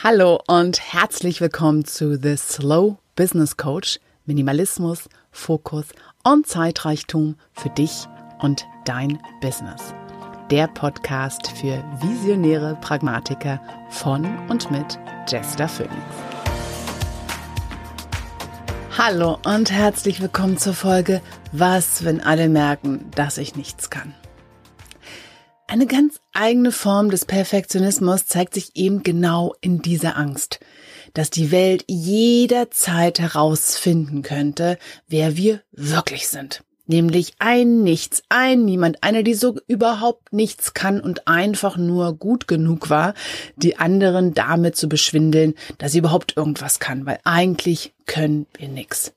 Hallo und herzlich willkommen zu The Slow Business Coach. Minimalismus, Fokus und Zeitreichtum für dich und dein Business. Der Podcast für visionäre Pragmatiker von und mit Jester Phoenix. Hallo und herzlich willkommen zur Folge Was, wenn alle merken, dass ich nichts kann? Eine ganz eigene Form des Perfektionismus zeigt sich eben genau in dieser Angst, dass die Welt jederzeit herausfinden könnte, wer wir wirklich sind. Nämlich ein Nichts, ein Niemand, einer, die so überhaupt nichts kann und einfach nur gut genug war, die anderen damit zu beschwindeln, dass sie überhaupt irgendwas kann, weil eigentlich können wir nix.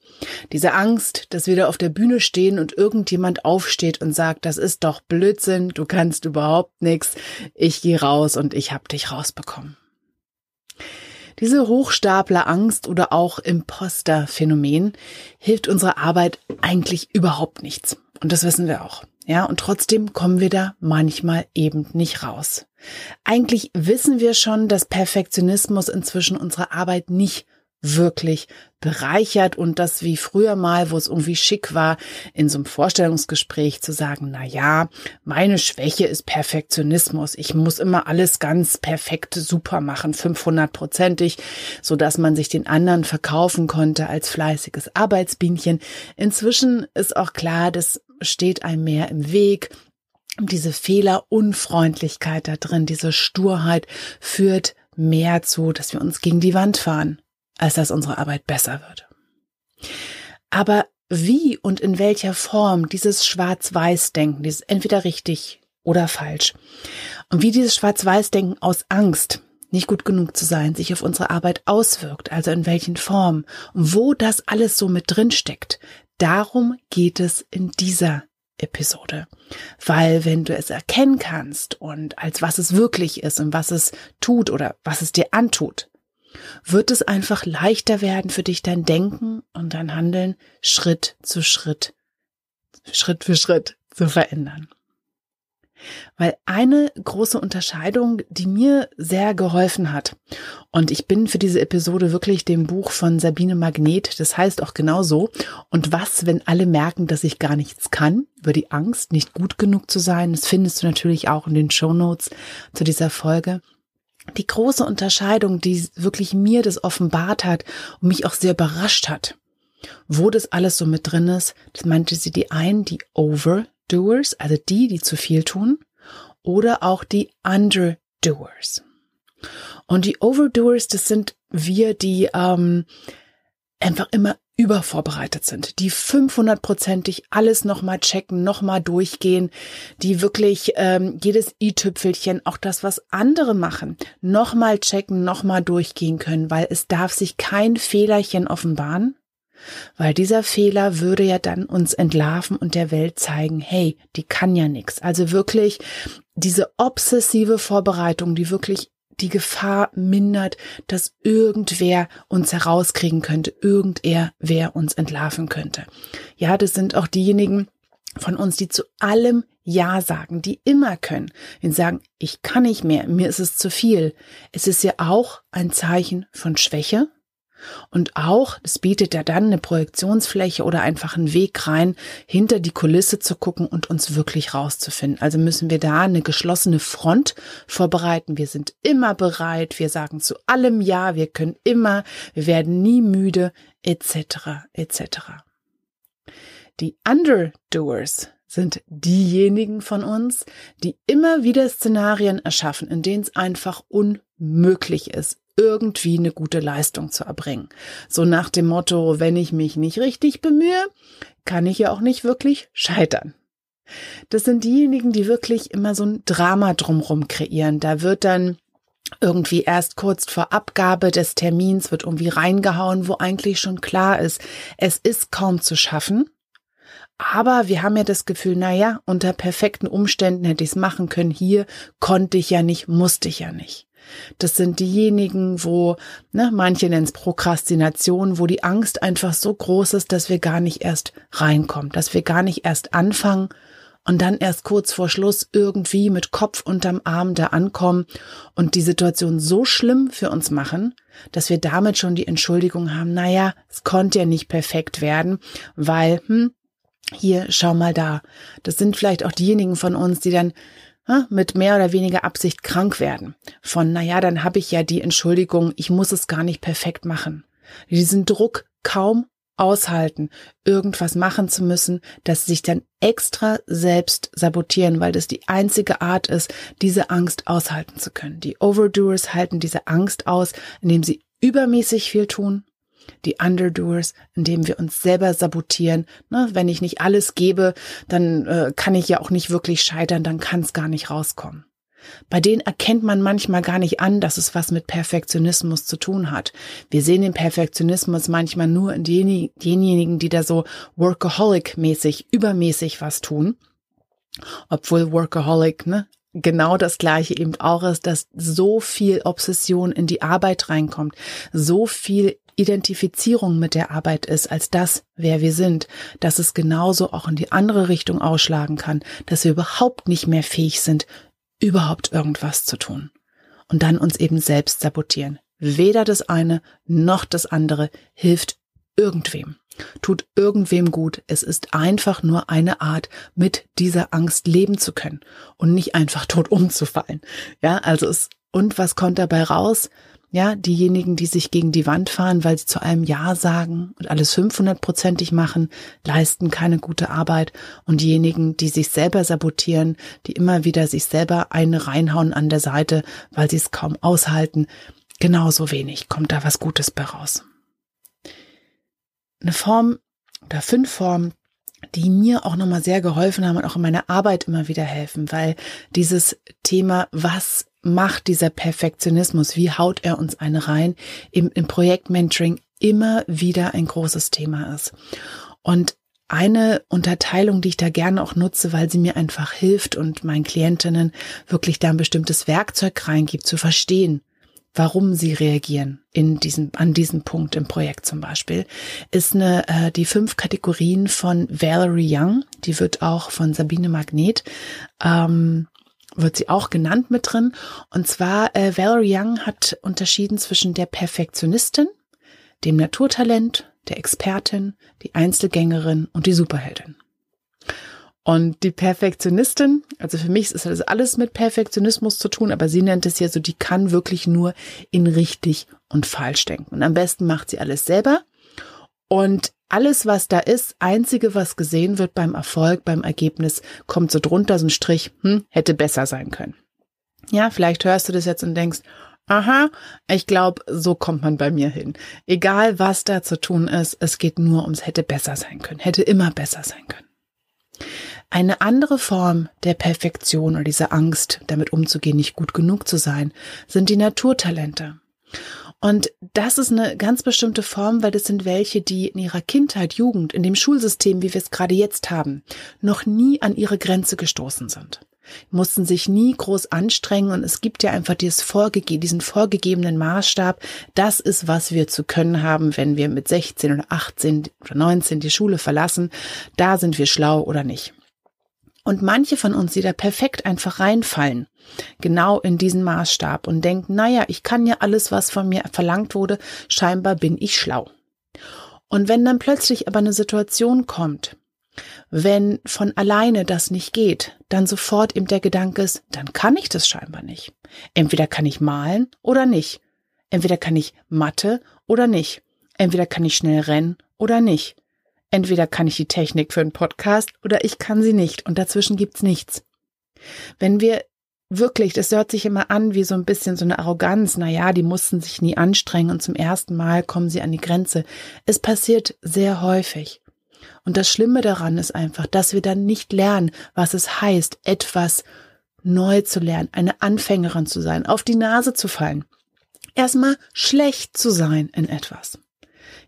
Diese Angst, dass wir da auf der Bühne stehen und irgendjemand aufsteht und sagt, das ist doch Blödsinn, du kannst überhaupt nix, ich gehe raus und ich hab dich rausbekommen. Diese Hochstapler-Angst oder auch Imposter-Phänomen hilft unserer Arbeit eigentlich überhaupt nichts. Und das wissen wir auch. Ja, und trotzdem kommen wir da manchmal eben nicht raus. Eigentlich wissen wir schon, dass Perfektionismus inzwischen unsere Arbeit nicht wirklich bereichert und das wie früher mal, wo es irgendwie schick war, in so einem Vorstellungsgespräch zu sagen, na ja, meine Schwäche ist Perfektionismus. Ich muss immer alles ganz perfekt super machen, 500-prozentig, so dass man sich den anderen verkaufen konnte als fleißiges Arbeitsbienchen. Inzwischen ist auch klar, das steht einem mehr im Weg. Diese Fehlerunfreundlichkeit da drin, diese Sturheit führt mehr zu, dass wir uns gegen die Wand fahren als dass unsere Arbeit besser wird. Aber wie und in welcher Form dieses Schwarz-Weiß-Denken, dieses entweder richtig oder falsch, und wie dieses Schwarz-Weiß-Denken aus Angst, nicht gut genug zu sein, sich auf unsere Arbeit auswirkt, also in welchen Formen und wo das alles so mit drin steckt, darum geht es in dieser Episode. Weil wenn du es erkennen kannst und als was es wirklich ist und was es tut oder was es dir antut, wird es einfach leichter werden für dich, dein Denken und dein Handeln Schritt zu Schritt, Schritt für Schritt zu verändern. Weil eine große Unterscheidung, die mir sehr geholfen hat, und ich bin für diese Episode wirklich dem Buch von Sabine Magnet, das heißt auch genauso, und was, wenn alle merken, dass ich gar nichts kann, über die Angst, nicht gut genug zu sein, das findest du natürlich auch in den Show Notes zu dieser Folge die große Unterscheidung, die wirklich mir das offenbart hat und mich auch sehr überrascht hat, wo das alles so mit drin ist, das meinte sie die einen, die Overdoers, also die, die zu viel tun, oder auch die Underdoers. Und die Overdoers, das sind wir, die ähm, einfach immer übervorbereitet sind, die 500-prozentig alles nochmal checken, nochmal durchgehen, die wirklich ähm, jedes i-Tüpfelchen, auch das, was andere machen, nochmal checken, nochmal durchgehen können, weil es darf sich kein Fehlerchen offenbaren, weil dieser Fehler würde ja dann uns entlarven und der Welt zeigen, hey, die kann ja nichts. Also wirklich diese obsessive Vorbereitung, die wirklich die Gefahr mindert, dass irgendwer uns herauskriegen könnte, irgendwer wer uns entlarven könnte. Ja, das sind auch diejenigen von uns, die zu allem Ja sagen, die immer können, die sagen, ich kann nicht mehr, mir ist es zu viel. Es ist ja auch ein Zeichen von Schwäche, und auch, das bietet ja dann eine Projektionsfläche oder einfach einen Weg rein, hinter die Kulisse zu gucken und uns wirklich rauszufinden. Also müssen wir da eine geschlossene Front vorbereiten. Wir sind immer bereit, wir sagen zu allem Ja, wir können immer, wir werden nie müde, etc., etc. Die Underdoers sind diejenigen von uns, die immer wieder Szenarien erschaffen, in denen es einfach unmöglich ist, irgendwie eine gute Leistung zu erbringen. So nach dem Motto, wenn ich mich nicht richtig bemühe, kann ich ja auch nicht wirklich scheitern. Das sind diejenigen, die wirklich immer so ein Drama drumrum kreieren. Da wird dann irgendwie erst kurz vor Abgabe des Termins wird irgendwie reingehauen, wo eigentlich schon klar ist, es ist kaum zu schaffen. Aber wir haben ja das Gefühl, na ja, unter perfekten Umständen hätte ich es machen können. Hier konnte ich ja nicht, musste ich ja nicht. Das sind diejenigen, wo, ne, manche nennen es Prokrastination, wo die Angst einfach so groß ist, dass wir gar nicht erst reinkommen, dass wir gar nicht erst anfangen und dann erst kurz vor Schluss irgendwie mit Kopf unterm Arm da ankommen und die Situation so schlimm für uns machen, dass wir damit schon die Entschuldigung haben, naja, es konnte ja nicht perfekt werden, weil, hm, hier, schau mal da. Das sind vielleicht auch diejenigen von uns, die dann mit mehr oder weniger Absicht krank werden. Von, naja, dann habe ich ja die Entschuldigung, ich muss es gar nicht perfekt machen. Diesen Druck kaum aushalten, irgendwas machen zu müssen, dass sie sich dann extra selbst sabotieren, weil das die einzige Art ist, diese Angst aushalten zu können. Die Overdoers halten diese Angst aus, indem sie übermäßig viel tun. Die Underdoers, indem wir uns selber sabotieren. Ne, wenn ich nicht alles gebe, dann äh, kann ich ja auch nicht wirklich scheitern, dann kann es gar nicht rauskommen. Bei denen erkennt man manchmal gar nicht an, dass es was mit Perfektionismus zu tun hat. Wir sehen den Perfektionismus manchmal nur in denjenigen, die da so workaholic-mäßig, übermäßig was tun. Obwohl Workaholic, ne, genau das gleiche eben auch ist, dass so viel Obsession in die Arbeit reinkommt, so viel Identifizierung mit der Arbeit ist als das, wer wir sind, dass es genauso auch in die andere Richtung ausschlagen kann, dass wir überhaupt nicht mehr fähig sind, überhaupt irgendwas zu tun. Und dann uns eben selbst sabotieren. Weder das eine noch das andere hilft irgendwem, tut irgendwem gut. Es ist einfach nur eine Art, mit dieser Angst leben zu können und nicht einfach tot umzufallen. Ja, also es, und was kommt dabei raus? Ja, diejenigen, die sich gegen die Wand fahren, weil sie zu allem Ja sagen und alles 500-prozentig machen, leisten keine gute Arbeit. Und diejenigen, die sich selber sabotieren, die immer wieder sich selber eine reinhauen an der Seite, weil sie es kaum aushalten, genauso wenig kommt da was Gutes bei raus. Eine Form oder fünf Formen, die mir auch nochmal sehr geholfen haben und auch in meiner Arbeit immer wieder helfen, weil dieses Thema, was macht dieser Perfektionismus, wie haut er uns eine rein, im, im Projektmentoring immer wieder ein großes Thema ist. Und eine Unterteilung, die ich da gerne auch nutze, weil sie mir einfach hilft und meinen Klientinnen wirklich da ein bestimmtes Werkzeug reingibt, zu verstehen, warum sie reagieren in diesem, an diesem Punkt im Projekt zum Beispiel, ist eine, äh, die fünf Kategorien von Valerie Young. Die wird auch von Sabine Magnet ähm, wird sie auch genannt mit drin. Und zwar, äh, Valerie Young hat unterschieden zwischen der Perfektionistin, dem Naturtalent, der Expertin, die Einzelgängerin und die Superheldin. Und die Perfektionistin, also für mich ist das alles mit Perfektionismus zu tun, aber sie nennt es ja so, die kann wirklich nur in richtig und falsch denken. Und am besten macht sie alles selber. Und alles, was da ist, einzige, was gesehen wird beim Erfolg, beim Ergebnis, kommt so drunter, so ein Strich, hm, hätte besser sein können. Ja, vielleicht hörst du das jetzt und denkst, aha, ich glaube, so kommt man bei mir hin. Egal, was da zu tun ist, es geht nur ums hätte besser sein können, hätte immer besser sein können. Eine andere Form der Perfektion oder dieser Angst, damit umzugehen, nicht gut genug zu sein, sind die Naturtalente. Und das ist eine ganz bestimmte Form, weil das sind welche, die in ihrer Kindheit, Jugend, in dem Schulsystem, wie wir es gerade jetzt haben, noch nie an ihre Grenze gestoßen sind. Mussten sich nie groß anstrengen und es gibt ja einfach dieses vorgege diesen vorgegebenen Maßstab. Das ist, was wir zu können haben, wenn wir mit 16 oder 18 oder 19 die Schule verlassen. Da sind wir schlau oder nicht. Und manche von uns, die da perfekt einfach reinfallen, genau in diesen Maßstab und denken, naja, ich kann ja alles, was von mir verlangt wurde, scheinbar bin ich schlau. Und wenn dann plötzlich aber eine Situation kommt, wenn von alleine das nicht geht, dann sofort eben der Gedanke ist, dann kann ich das scheinbar nicht. Entweder kann ich malen oder nicht. Entweder kann ich Mathe oder nicht. Entweder kann ich schnell rennen oder nicht. Entweder kann ich die Technik für einen Podcast oder ich kann sie nicht und dazwischen gibt's nichts. Wenn wir wirklich, das hört sich immer an wie so ein bisschen so eine Arroganz, na ja, die mussten sich nie anstrengen und zum ersten Mal kommen sie an die Grenze. Es passiert sehr häufig. Und das Schlimme daran ist einfach, dass wir dann nicht lernen, was es heißt, etwas neu zu lernen, eine Anfängerin zu sein, auf die Nase zu fallen. Erstmal schlecht zu sein in etwas.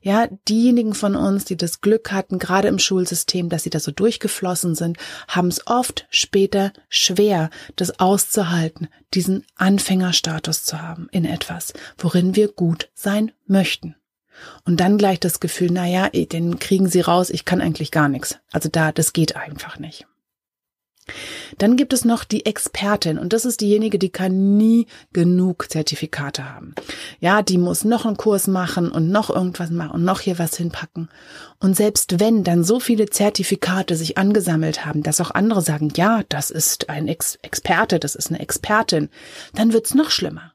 Ja, diejenigen von uns, die das Glück hatten, gerade im Schulsystem, dass sie da so durchgeflossen sind, haben es oft später schwer, das auszuhalten, diesen Anfängerstatus zu haben in etwas, worin wir gut sein möchten. Und dann gleich das Gefühl, na ja, den kriegen sie raus, ich kann eigentlich gar nichts. Also da, das geht einfach nicht. Dann gibt es noch die Expertin und das ist diejenige, die kann nie genug Zertifikate haben. Ja, die muss noch einen Kurs machen und noch irgendwas machen und noch hier was hinpacken. Und selbst wenn dann so viele Zertifikate sich angesammelt haben, dass auch andere sagen, ja, das ist ein Ex Experte, das ist eine Expertin, dann wird's noch schlimmer.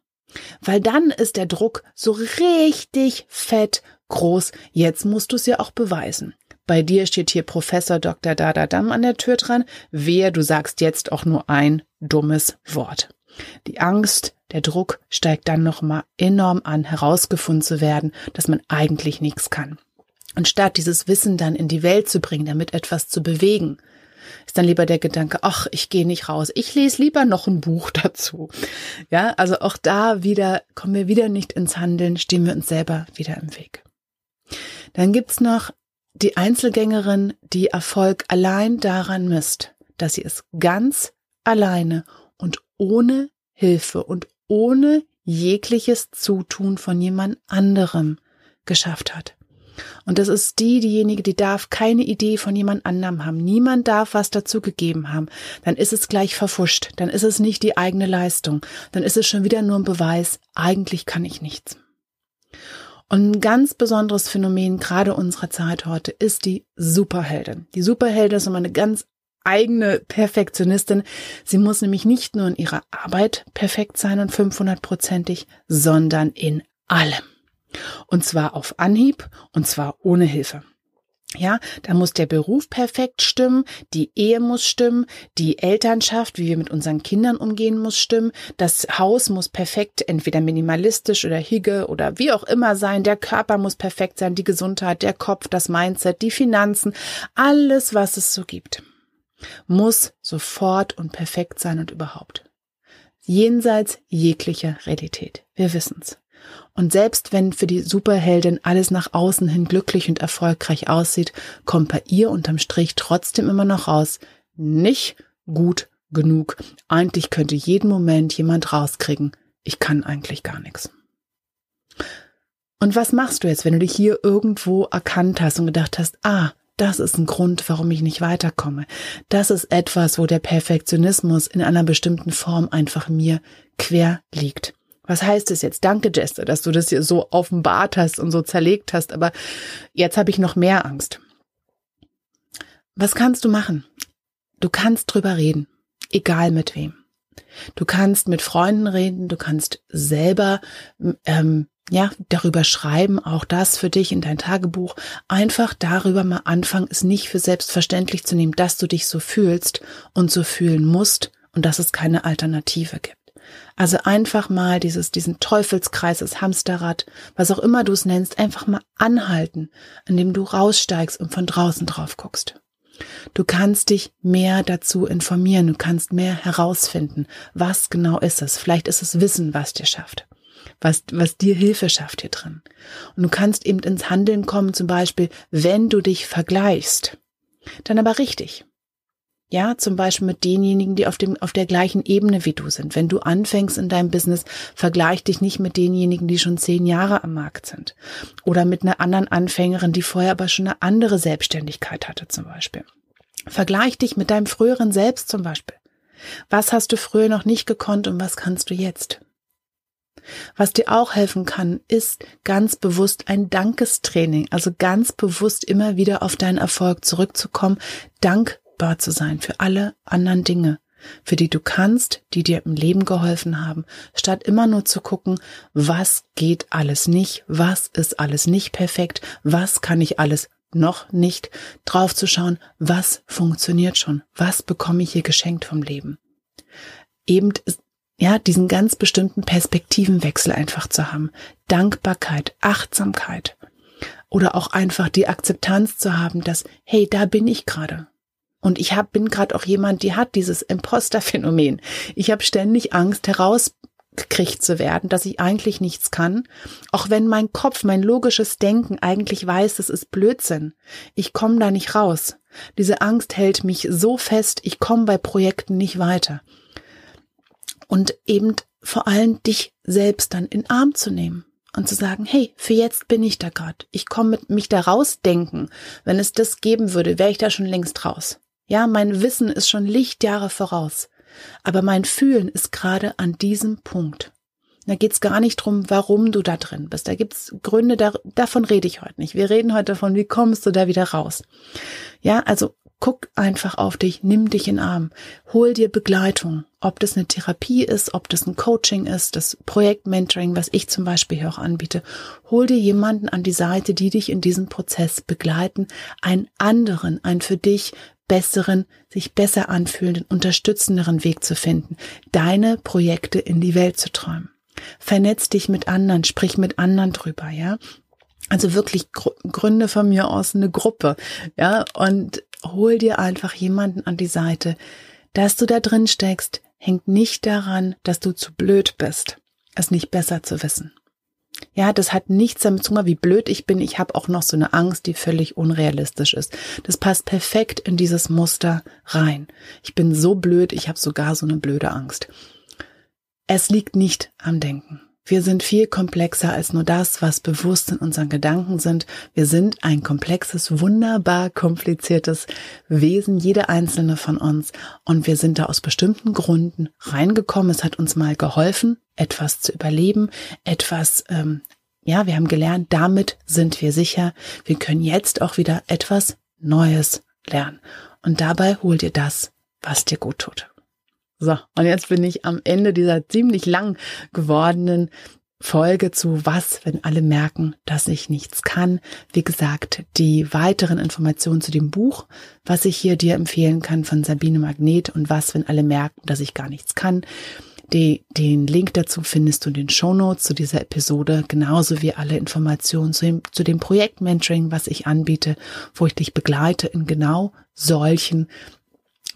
Weil dann ist der Druck so richtig fett groß. Jetzt musst du es ja auch beweisen. Bei dir steht hier Professor Dr. Dadadam an der Tür dran. Wehe, du sagst jetzt auch nur ein dummes Wort. Die Angst, der Druck steigt dann nochmal enorm an, herausgefunden zu werden, dass man eigentlich nichts kann. Und statt dieses Wissen dann in die Welt zu bringen, damit etwas zu bewegen, ist dann lieber der Gedanke, ach, ich gehe nicht raus, ich lese lieber noch ein Buch dazu. Ja, also auch da wieder kommen wir wieder nicht ins Handeln, stehen wir uns selber wieder im Weg. Dann gibt's noch die Einzelgängerin, die Erfolg allein daran misst, dass sie es ganz alleine und ohne Hilfe und ohne jegliches Zutun von jemand anderem geschafft hat. Und das ist die, diejenige, die darf keine Idee von jemand anderem haben. Niemand darf was dazu gegeben haben. Dann ist es gleich verfuscht. Dann ist es nicht die eigene Leistung. Dann ist es schon wieder nur ein Beweis. Eigentlich kann ich nichts. Und ein ganz besonderes Phänomen gerade unserer Zeit heute ist die Superheldin. Die Superheldin ist immer eine ganz eigene Perfektionistin. Sie muss nämlich nicht nur in ihrer Arbeit perfekt sein und 500-prozentig, sondern in allem. Und zwar auf Anhieb und zwar ohne Hilfe. Ja, da muss der Beruf perfekt stimmen, die Ehe muss stimmen, die Elternschaft, wie wir mit unseren Kindern umgehen, muss stimmen, das Haus muss perfekt, entweder minimalistisch oder higge oder wie auch immer sein, der Körper muss perfekt sein, die Gesundheit, der Kopf, das Mindset, die Finanzen, alles, was es so gibt, muss sofort und perfekt sein und überhaupt. Jenseits jeglicher Realität. Wir wissen's. Und selbst wenn für die Superheldin alles nach außen hin glücklich und erfolgreich aussieht, kommt bei ihr unterm Strich trotzdem immer noch raus, nicht gut genug. Eigentlich könnte jeden Moment jemand rauskriegen, ich kann eigentlich gar nichts. Und was machst du jetzt, wenn du dich hier irgendwo erkannt hast und gedacht hast, ah, das ist ein Grund, warum ich nicht weiterkomme. Das ist etwas, wo der Perfektionismus in einer bestimmten Form einfach mir quer liegt. Was heißt es jetzt? Danke, Jester, dass du das hier so offenbart hast und so zerlegt hast, aber jetzt habe ich noch mehr Angst. Was kannst du machen? Du kannst drüber reden, egal mit wem. Du kannst mit Freunden reden, du kannst selber ähm, ja darüber schreiben, auch das für dich in dein Tagebuch. Einfach darüber mal anfangen, es nicht für selbstverständlich zu nehmen, dass du dich so fühlst und so fühlen musst und dass es keine Alternative gibt. Also einfach mal dieses, diesen Teufelskreis, das Hamsterrad, was auch immer du es nennst, einfach mal anhalten, indem du raussteigst und von draußen drauf guckst. Du kannst dich mehr dazu informieren, du kannst mehr herausfinden, was genau ist es. Vielleicht ist es Wissen, was dir schafft, was, was dir Hilfe schafft hier drin. Und du kannst eben ins Handeln kommen, zum Beispiel, wenn du dich vergleichst. Dann aber richtig. Ja, zum Beispiel mit denjenigen, die auf dem, auf der gleichen Ebene wie du sind. Wenn du anfängst in deinem Business, vergleich dich nicht mit denjenigen, die schon zehn Jahre am Markt sind. Oder mit einer anderen Anfängerin, die vorher aber schon eine andere Selbstständigkeit hatte, zum Beispiel. Vergleich dich mit deinem früheren Selbst zum Beispiel. Was hast du früher noch nicht gekonnt und was kannst du jetzt? Was dir auch helfen kann, ist ganz bewusst ein Dankestraining, also ganz bewusst immer wieder auf deinen Erfolg zurückzukommen, Dank dankbar zu sein für alle anderen Dinge, für die du kannst, die dir im Leben geholfen haben, statt immer nur zu gucken, was geht alles nicht, was ist alles nicht perfekt, was kann ich alles noch nicht, drauf zu schauen, was funktioniert schon, was bekomme ich hier geschenkt vom Leben. Eben ja, diesen ganz bestimmten Perspektivenwechsel einfach zu haben. Dankbarkeit, Achtsamkeit oder auch einfach die Akzeptanz zu haben, dass, hey, da bin ich gerade. Und ich hab, bin gerade auch jemand, die hat dieses Imposter-Phänomen. Ich habe ständig Angst, herausgekriegt zu werden, dass ich eigentlich nichts kann. Auch wenn mein Kopf, mein logisches Denken eigentlich weiß, es ist Blödsinn. Ich komme da nicht raus. Diese Angst hält mich so fest, ich komme bei Projekten nicht weiter. Und eben vor allem dich selbst dann in Arm zu nehmen und zu sagen, hey, für jetzt bin ich da gerade. Ich komme mit mich da rausdenken. Wenn es das geben würde, wäre ich da schon längst raus. Ja, mein Wissen ist schon Lichtjahre voraus, aber mein Fühlen ist gerade an diesem Punkt. Da geht's gar nicht drum, warum du da drin bist. Da gibt's Gründe, da, davon rede ich heute nicht. Wir reden heute davon, wie kommst du da wieder raus. Ja, also guck einfach auf dich, nimm dich in Arm, hol dir Begleitung. Ob das eine Therapie ist, ob das ein Coaching ist, das Projektmentoring, was ich zum Beispiel hier auch anbiete. Hol dir jemanden an die Seite, die dich in diesem Prozess begleiten, einen anderen, einen für dich besseren, sich besser anfühlenden, unterstützenderen Weg zu finden, deine Projekte in die Welt zu träumen. Vernetz dich mit anderen, sprich mit anderen drüber, ja. Also wirklich gründe von mir aus eine Gruppe, ja, und hol dir einfach jemanden an die Seite. Dass du da drin steckst, hängt nicht daran, dass du zu blöd bist, es nicht besser zu wissen. Ja, das hat nichts damit zu tun, wie blöd ich bin. Ich habe auch noch so eine Angst, die völlig unrealistisch ist. Das passt perfekt in dieses Muster rein. Ich bin so blöd, ich habe sogar so eine blöde Angst. Es liegt nicht am Denken. Wir sind viel komplexer als nur das, was bewusst in unseren Gedanken sind. Wir sind ein komplexes, wunderbar kompliziertes Wesen, jeder einzelne von uns. Und wir sind da aus bestimmten Gründen reingekommen. Es hat uns mal geholfen, etwas zu überleben, etwas, ähm, ja, wir haben gelernt, damit sind wir sicher. Wir können jetzt auch wieder etwas Neues lernen. Und dabei hol dir das, was dir gut tut. So, und jetzt bin ich am Ende dieser ziemlich lang gewordenen Folge zu Was, wenn alle merken, dass ich nichts kann. Wie gesagt, die weiteren Informationen zu dem Buch, was ich hier dir empfehlen kann von Sabine Magnet und Was, wenn alle merken, dass ich gar nichts kann. Die, den Link dazu findest du in den Show Notes zu dieser Episode, genauso wie alle Informationen zu dem, zu dem Projekt Mentoring, was ich anbiete, wo ich dich begleite in genau solchen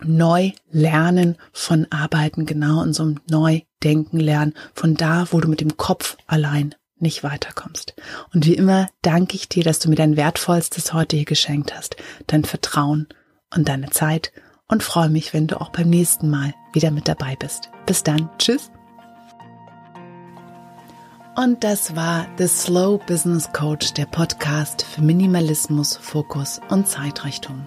neu lernen von Arbeiten, genau in so einem Neudenken lernen, von da, wo du mit dem Kopf allein nicht weiterkommst. Und wie immer danke ich dir, dass du mir dein Wertvollstes heute hier geschenkt hast, dein Vertrauen und deine Zeit und freue mich, wenn du auch beim nächsten Mal wieder mit dabei bist. Bis dann. Tschüss. Und das war The Slow Business Coach, der Podcast für Minimalismus, Fokus und Zeitrichtung.